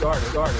started. started.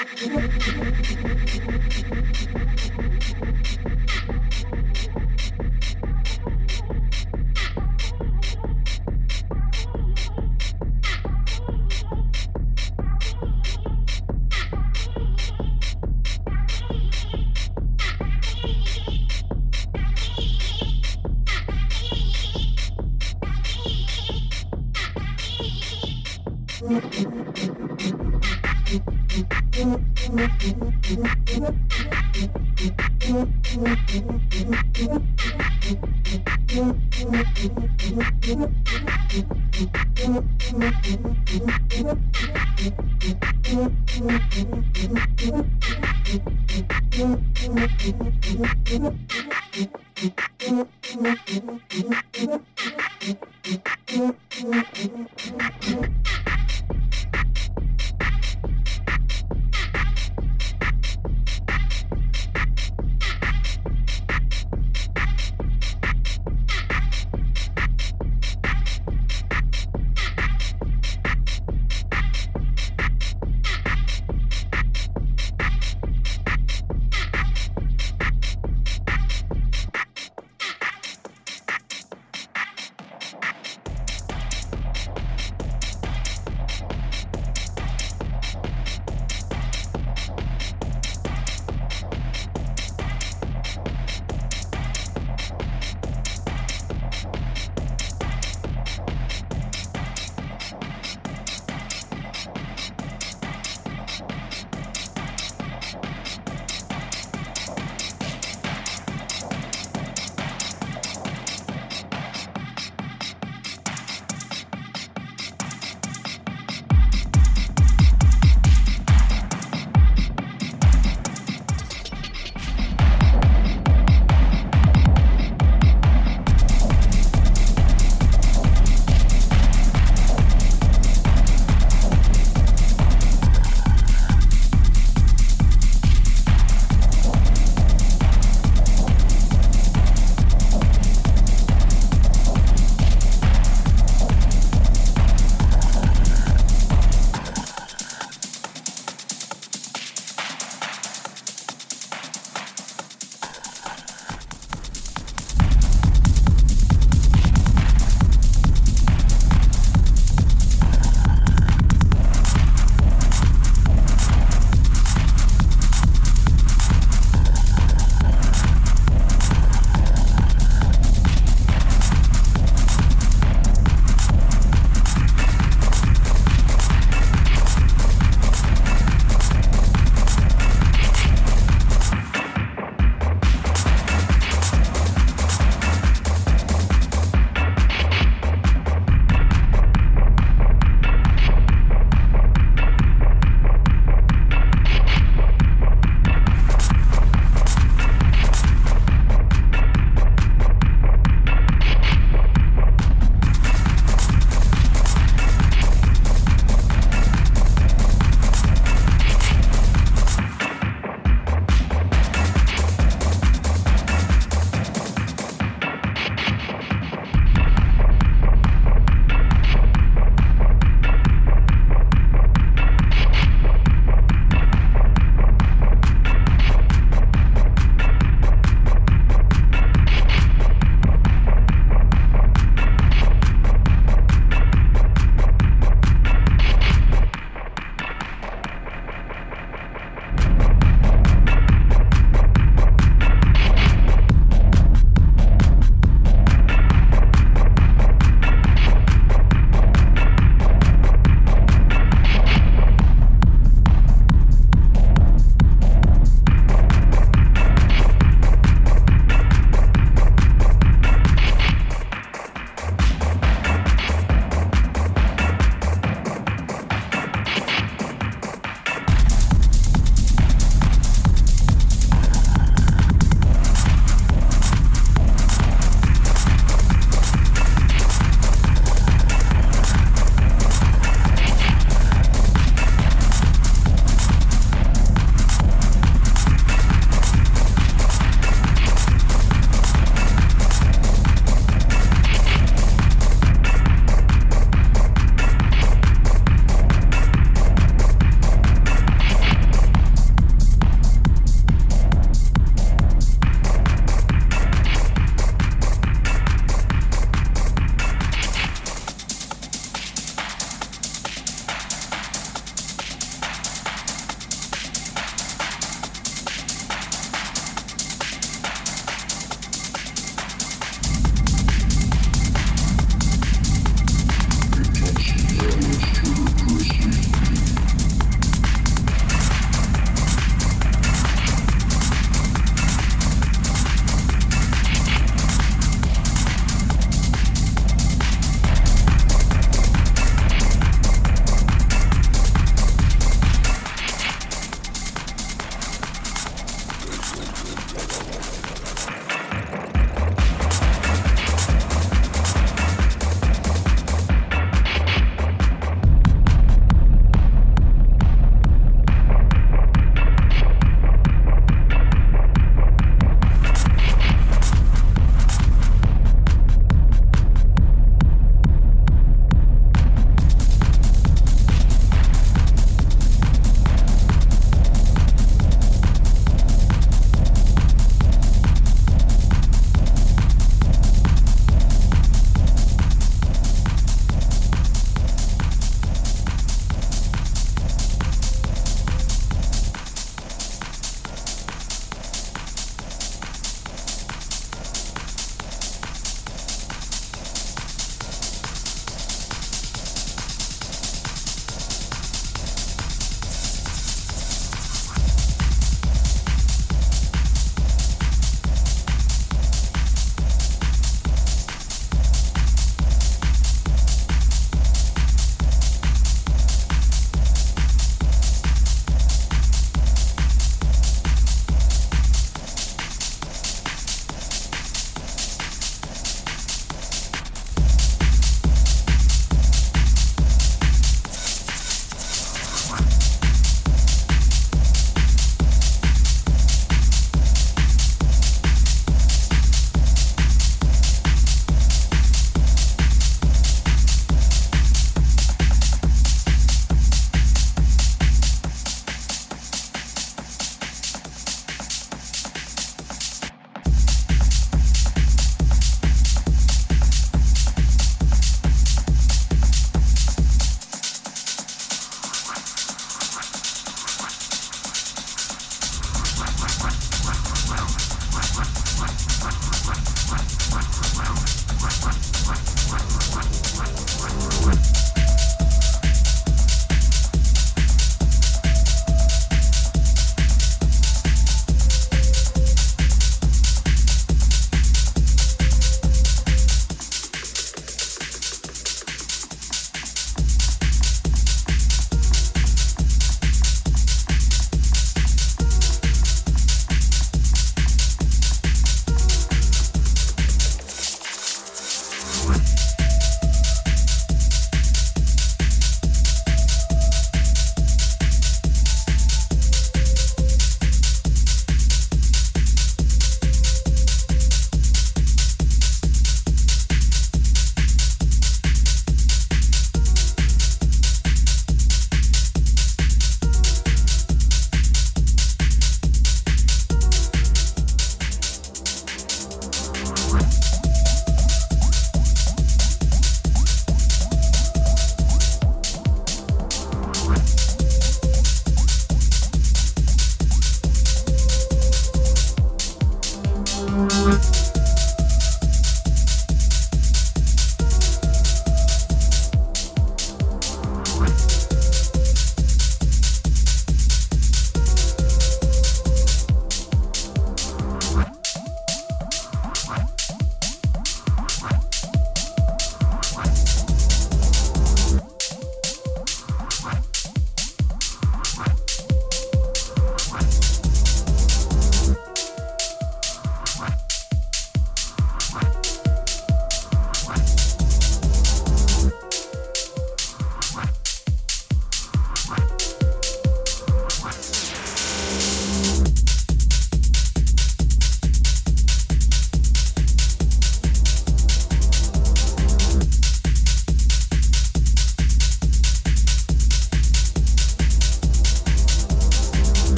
どこ行ってくる?